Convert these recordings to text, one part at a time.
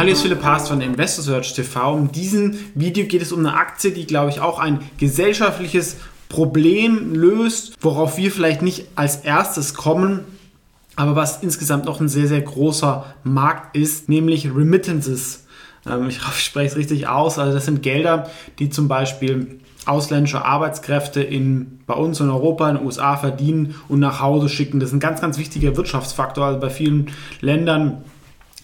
Hallo, hier ist Philipp Haas von Investor Search TV. In diesem Video geht es um eine Aktie, die, glaube ich, auch ein gesellschaftliches Problem löst, worauf wir vielleicht nicht als erstes kommen, aber was insgesamt noch ein sehr, sehr großer Markt ist, nämlich Remittances. Ähm, ich hoffe, ich spreche es richtig aus. Also das sind Gelder, die zum Beispiel ausländische Arbeitskräfte in, bei uns in Europa, in den USA verdienen und nach Hause schicken. Das ist ein ganz, ganz wichtiger Wirtschaftsfaktor. Also bei vielen Ländern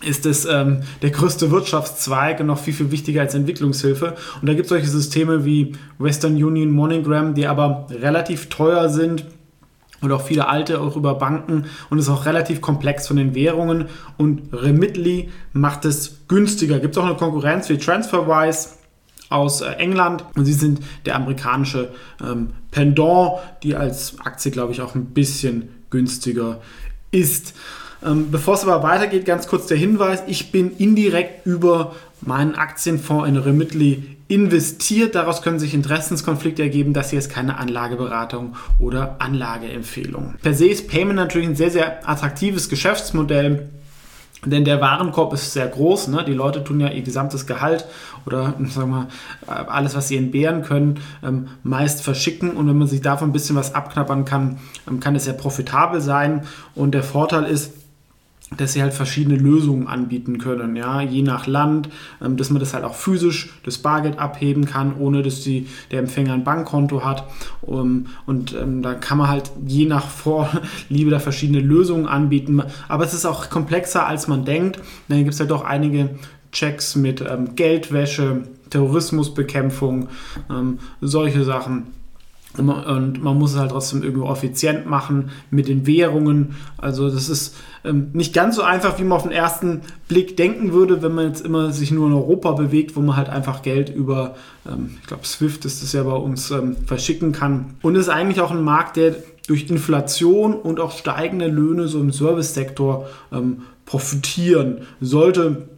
ist es ähm, der größte Wirtschaftszweig und noch viel, viel wichtiger als Entwicklungshilfe. Und da gibt es solche Systeme wie Western Union, MoneyGram, die aber relativ teuer sind und auch viele alte auch über Banken und ist auch relativ komplex von den Währungen. Und Remitly macht es günstiger. Gibt es auch eine Konkurrenz wie TransferWise aus äh, England und sie sind der amerikanische ähm, Pendant, die als Aktie, glaube ich, auch ein bisschen günstiger ist. Ähm, Bevor es aber weitergeht, ganz kurz der Hinweis, ich bin indirekt über meinen Aktienfonds in Remitly investiert. Daraus können sich Interessenskonflikte ergeben. Das hier ist keine Anlageberatung oder Anlageempfehlung. Per se ist Payment natürlich ein sehr, sehr attraktives Geschäftsmodell. Denn der Warenkorb ist sehr groß. Ne? Die Leute tun ja ihr gesamtes Gehalt oder sagen wir, alles, was sie entbehren können, ähm, meist verschicken. Und wenn man sich davon ein bisschen was abknappern kann, ähm, kann es sehr profitabel sein. Und der Vorteil ist, dass sie halt verschiedene Lösungen anbieten können, ja, je nach Land, ähm, dass man das halt auch physisch das Bargeld abheben kann, ohne dass die, der Empfänger ein Bankkonto hat. Um, und ähm, da kann man halt je nach Vorliebe da verschiedene Lösungen anbieten. Aber es ist auch komplexer, als man denkt. Dann gibt es halt doch einige Checks mit ähm, Geldwäsche, Terrorismusbekämpfung, ähm, solche Sachen. Und man muss es halt trotzdem irgendwie effizient machen mit den Währungen. Also das ist ähm, nicht ganz so einfach, wie man auf den ersten Blick denken würde, wenn man jetzt immer sich nur in Europa bewegt, wo man halt einfach Geld über, ähm, ich glaube Swift ist das ja bei uns, ähm, verschicken kann. Und es ist eigentlich auch ein Markt, der durch Inflation und auch steigende Löhne so im Service-Sektor ähm, profitieren sollte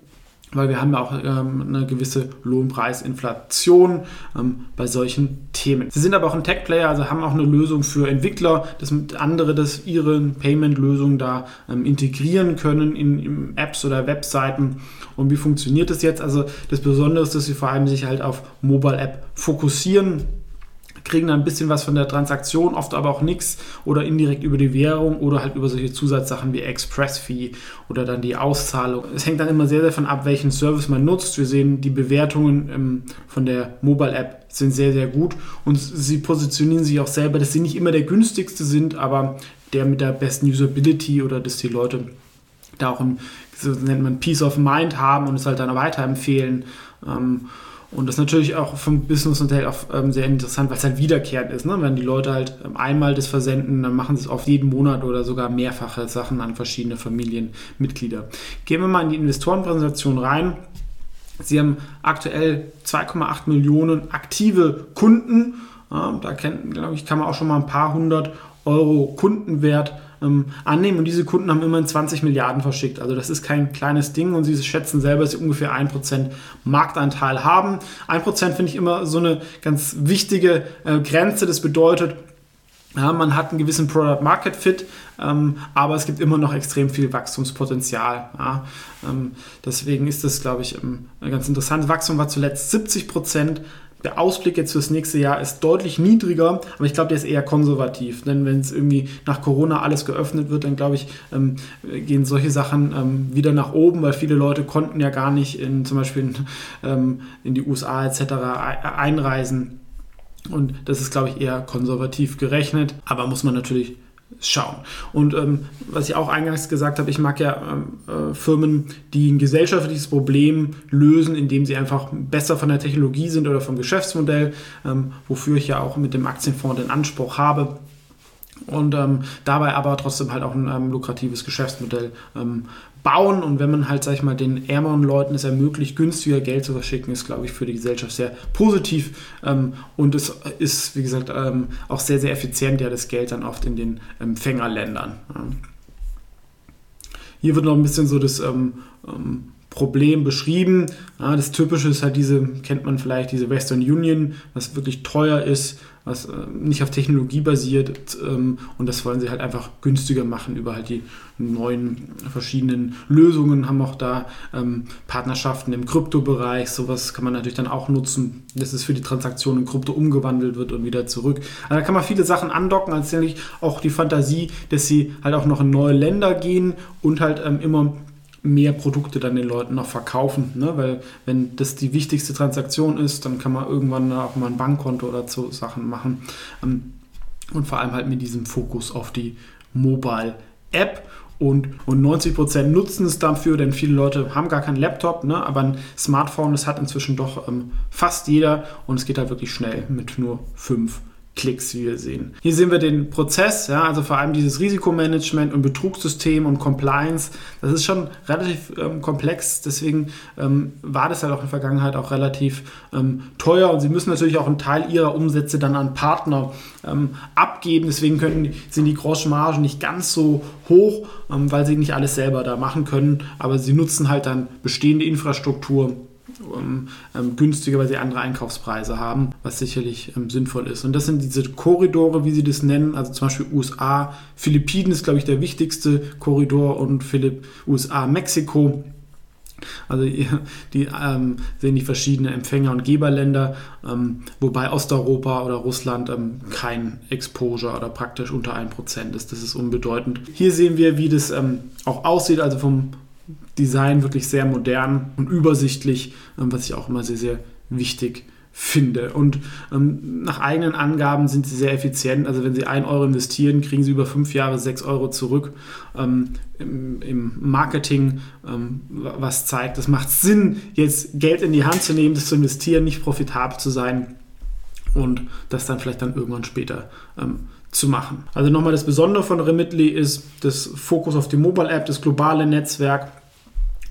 weil wir haben ja auch ähm, eine gewisse Lohnpreisinflation ähm, bei solchen Themen. Sie sind aber auch ein Tech-Player, also haben auch eine Lösung für Entwickler, dass andere das ihre Payment-Lösungen da ähm, integrieren können in, in, Apps oder Webseiten. Und wie funktioniert das jetzt? Also das Besondere ist, dass sie vor allem sich halt auf Mobile-App fokussieren kriegen dann ein bisschen was von der Transaktion, oft aber auch nichts oder indirekt über die Währung oder halt über solche Zusatzsachen wie Express-Fee oder dann die Auszahlung. Es hängt dann immer sehr davon ab, welchen Service man nutzt. Wir sehen, die Bewertungen ähm, von der Mobile-App sind sehr, sehr gut und sie positionieren sich auch selber, dass sie nicht immer der günstigste sind, aber der mit der besten Usability oder dass die Leute da auch ein, so nennt man Peace of Mind haben und es halt dann weiterempfehlen. Ähm, und das ist natürlich auch vom Business-Modell auch ähm, sehr interessant, weil es halt wiederkehrend ist. Ne? Wenn die Leute halt ähm, einmal das versenden, dann machen sie es auf jeden Monat oder sogar mehrfache Sachen an verschiedene Familienmitglieder. Gehen wir mal in die Investorenpräsentation rein. Sie haben aktuell 2,8 Millionen aktive Kunden. Ja, da kennt, glaube ich, kann man auch schon mal ein paar hundert Euro Kundenwert ähm, annehmen. Und diese Kunden haben immerhin 20 Milliarden verschickt. Also das ist kein kleines Ding und sie schätzen selber, dass sie ungefähr 1% Marktanteil haben. 1% finde ich immer so eine ganz wichtige äh, Grenze. Das bedeutet, ja, man hat einen gewissen Product Market Fit, ähm, aber es gibt immer noch extrem viel Wachstumspotenzial. Ja. Ähm, deswegen ist das, glaube ich, ähm, ganz interessant. Wachstum war zuletzt 70 Prozent der Ausblick jetzt fürs nächste Jahr ist deutlich niedriger, aber ich glaube, der ist eher konservativ. Denn wenn es irgendwie nach Corona alles geöffnet wird, dann glaube ich, ähm, gehen solche Sachen ähm, wieder nach oben, weil viele Leute konnten ja gar nicht in zum Beispiel in, ähm, in die USA etc. einreisen. Und das ist, glaube ich, eher konservativ gerechnet, aber muss man natürlich schauen. Und ähm, was ich auch eingangs gesagt habe, ich mag ja ähm, äh, Firmen, die ein gesellschaftliches Problem lösen, indem sie einfach besser von der Technologie sind oder vom Geschäftsmodell, ähm, wofür ich ja auch mit dem Aktienfonds den Anspruch habe und ähm, dabei aber trotzdem halt auch ein ähm, lukratives Geschäftsmodell bauen. Und wenn man halt, sag ich mal, den ärmeren Leuten es ermöglicht, günstiger Geld zu verschicken, ist, glaube ich, für die Gesellschaft sehr positiv. Ähm, und es ist, wie gesagt, ähm, auch sehr, sehr effizient, ja, das Geld dann oft in den Empfängerländern. Hier wird noch ein bisschen so das ähm, Problem beschrieben. Ja, das Typische ist halt diese, kennt man vielleicht, diese Western Union, was wirklich teuer ist, was äh, nicht auf Technologie basiert ähm, und das wollen sie halt einfach günstiger machen über halt die neuen verschiedenen Lösungen, haben auch da ähm, Partnerschaften im Kryptobereich, sowas kann man natürlich dann auch nutzen, dass es für die Transaktion in Krypto umgewandelt wird und wieder zurück. Also da kann man viele Sachen andocken, als nämlich auch die Fantasie, dass sie halt auch noch in neue Länder gehen und halt ähm, immer mehr Produkte dann den Leuten noch verkaufen. Ne? Weil wenn das die wichtigste Transaktion ist, dann kann man irgendwann auch mal ein Bankkonto oder so Sachen machen. Ähm, und vor allem halt mit diesem Fokus auf die Mobile App. Und, und 90% nutzen es dafür, denn viele Leute haben gar keinen Laptop, ne? aber ein Smartphone, das hat inzwischen doch ähm, fast jeder und es geht halt wirklich schnell mit nur fünf Klicks, wie wir sehen. Hier sehen wir den Prozess, ja, also vor allem dieses Risikomanagement und Betrugssystem und Compliance. Das ist schon relativ ähm, komplex, deswegen ähm, war das halt auch in der Vergangenheit auch relativ ähm, teuer und sie müssen natürlich auch einen Teil ihrer Umsätze dann an Partner ähm, abgeben. Deswegen können, sind die Grossmargen nicht ganz so hoch, ähm, weil sie nicht alles selber da machen können, aber sie nutzen halt dann bestehende Infrastruktur ähm, ähm, günstiger, weil sie andere Einkaufspreise haben, was sicherlich ähm, sinnvoll ist. Und das sind diese Korridore, wie sie das nennen, also zum Beispiel USA, Philippinen ist, glaube ich, der wichtigste Korridor und Philipp, USA, Mexiko. Also die ähm, sehen die verschiedenen Empfänger- und Geberländer, ähm, wobei Osteuropa oder Russland ähm, kein Exposure oder praktisch unter 1% ist. Das ist unbedeutend. Hier sehen wir, wie das ähm, auch aussieht, also vom Design wirklich sehr modern und übersichtlich, ähm, was ich auch immer sehr, sehr wichtig finde. Und ähm, nach eigenen Angaben sind sie sehr effizient. Also wenn sie 1 Euro investieren, kriegen sie über fünf Jahre 6 Euro zurück. Ähm, im, im, Marketing, ähm, was zeigt, es macht Sinn, jetzt Geld in die Hand zu nehmen, das zu investieren, nicht profitabel zu sein und das dann vielleicht dann irgendwann später ähm, zu machen. Also nochmal das Besondere von Remitly ist das Fokus auf die Mobile App, das globale Netzwerk,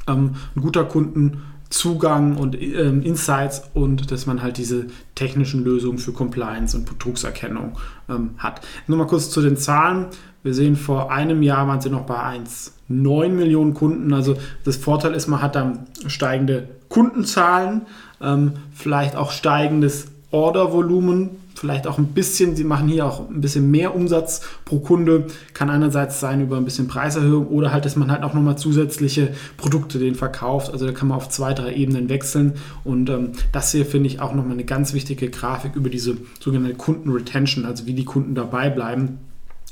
ähm, ein guter Kundenzugang und ähm, Insights und dass man halt diese technischen Lösungen für Compliance und Betrugserkennung ähm, hat. Mal kurz zu den Zahlen. Wir sehen, vor einem Jahr waren sie noch bei 1,9 Millionen Kunden. Also das Vorteil ist, man hat dann steigende Kundenzahlen, ähm, vielleicht auch steigendes Ordervolumen vielleicht auch ein bisschen, sie machen hier auch ein bisschen mehr Umsatz pro Kunde, kann einerseits sein über ein bisschen Preiserhöhung oder halt, dass man halt auch nochmal zusätzliche Produkte den verkauft. Also da kann man auf zwei, drei Ebenen wechseln und ähm, das hier finde ich auch nochmal eine ganz wichtige Grafik über diese sogenannte Kundenretention, also wie die Kunden dabei bleiben.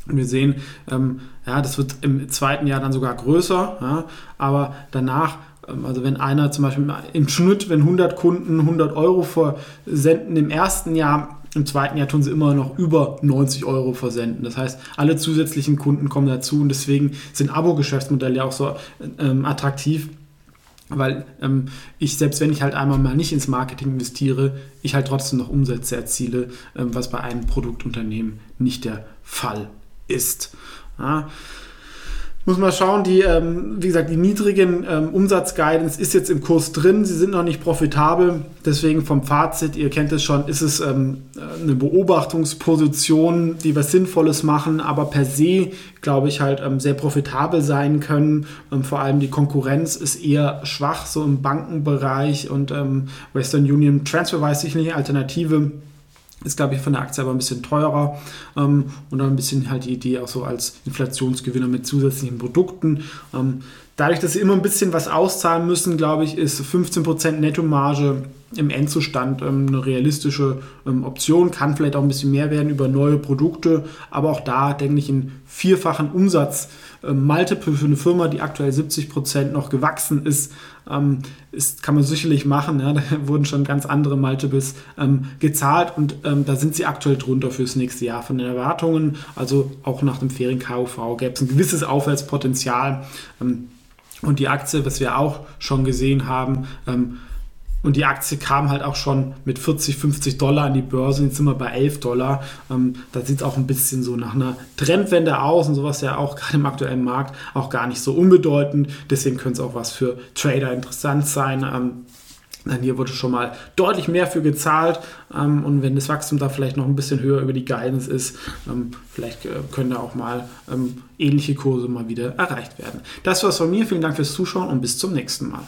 Und wir sehen, ähm, ja, das wird im zweiten Jahr dann sogar größer, ja, aber danach ähm, also wenn einer zum Beispiel im Schnitt, wenn 100 Kunden 100 Euro versenden im ersten Jahr, im zweiten Jahr tun sie immer noch über 90 Euro versenden. Das heißt, alle zusätzlichen Kunden kommen dazu und deswegen sind Abo-Geschäftsmodelle auch so ähm, attraktiv, weil ähm, ich, selbst wenn ich halt einmal mal nicht ins Marketing investiere, ich halt trotzdem noch Umsätze erziele, ähm, was bei einem Produktunternehmen nicht der Fall ist. Ja. Muss man schauen, die, ähm, wie gesagt, die niedrigen ähm, Umsatzguidance ist jetzt im Kurs drin. Sie sind noch nicht profitabel. Deswegen vom Fazit, ihr kennt es schon, ist es ähm, eine Beobachtungsposition, die was Sinnvolles machen, aber per se, glaube ich, halt ähm, sehr profitabel sein können. Ähm, vor allem die Konkurrenz ist eher schwach, so im Bankenbereich und ähm, Western Union Transferwise sicherlich eine Alternative ist, glaube ich, von der Aktie aber ein bisschen teurer ähm, und dann ein bisschen halt die Idee auch so als Inflationsgewinner mit zusätzlichen Produkten. Ähm, dadurch, dass sie immer ein bisschen was auszahlen müssen, glaube ich, ist 15% Nettomarge im Endzustand ähm, eine realistische ähm, Option. Kann vielleicht auch ein bisschen mehr werden über neue Produkte, aber auch da denke ich in vierfachen Umsatz ähm, Multiple für eine Firma, die aktuell 70% noch gewachsen ist, ähm, ist, kann man sicherlich machen. Ja, da wurden schon ganz andere Multiples ähm, gezahlt und ähm, da sind sie aktuell drunter fürs nächste Jahr von den Erwartungen. Also auch nach dem Ferien-KUV gäbe es ein gewisses Aufwärtspotenzial. Ähm, und die Aktie, was wir auch schon gesehen haben, und die Aktie kam halt auch schon mit 40, 50 Dollar an die Börse. Jetzt sind wir bei 11 Dollar. Ähm, da sieht es auch ein bisschen so nach einer Trendwende aus und sowas ja auch gerade im aktuellen Markt auch gar nicht so unbedeutend. Deswegen könnte es auch was für Trader interessant sein. Ähm, dann hier wurde schon mal deutlich mehr für gezahlt. Ähm, und wenn das Wachstum da vielleicht noch ein bisschen höher über die Guidance ist, ähm, vielleicht äh, können da auch mal ähm, ähnliche Kurse mal wieder erreicht werden. Das war's von mir. Vielen Dank fürs Zuschauen und bis zum nächsten Mal.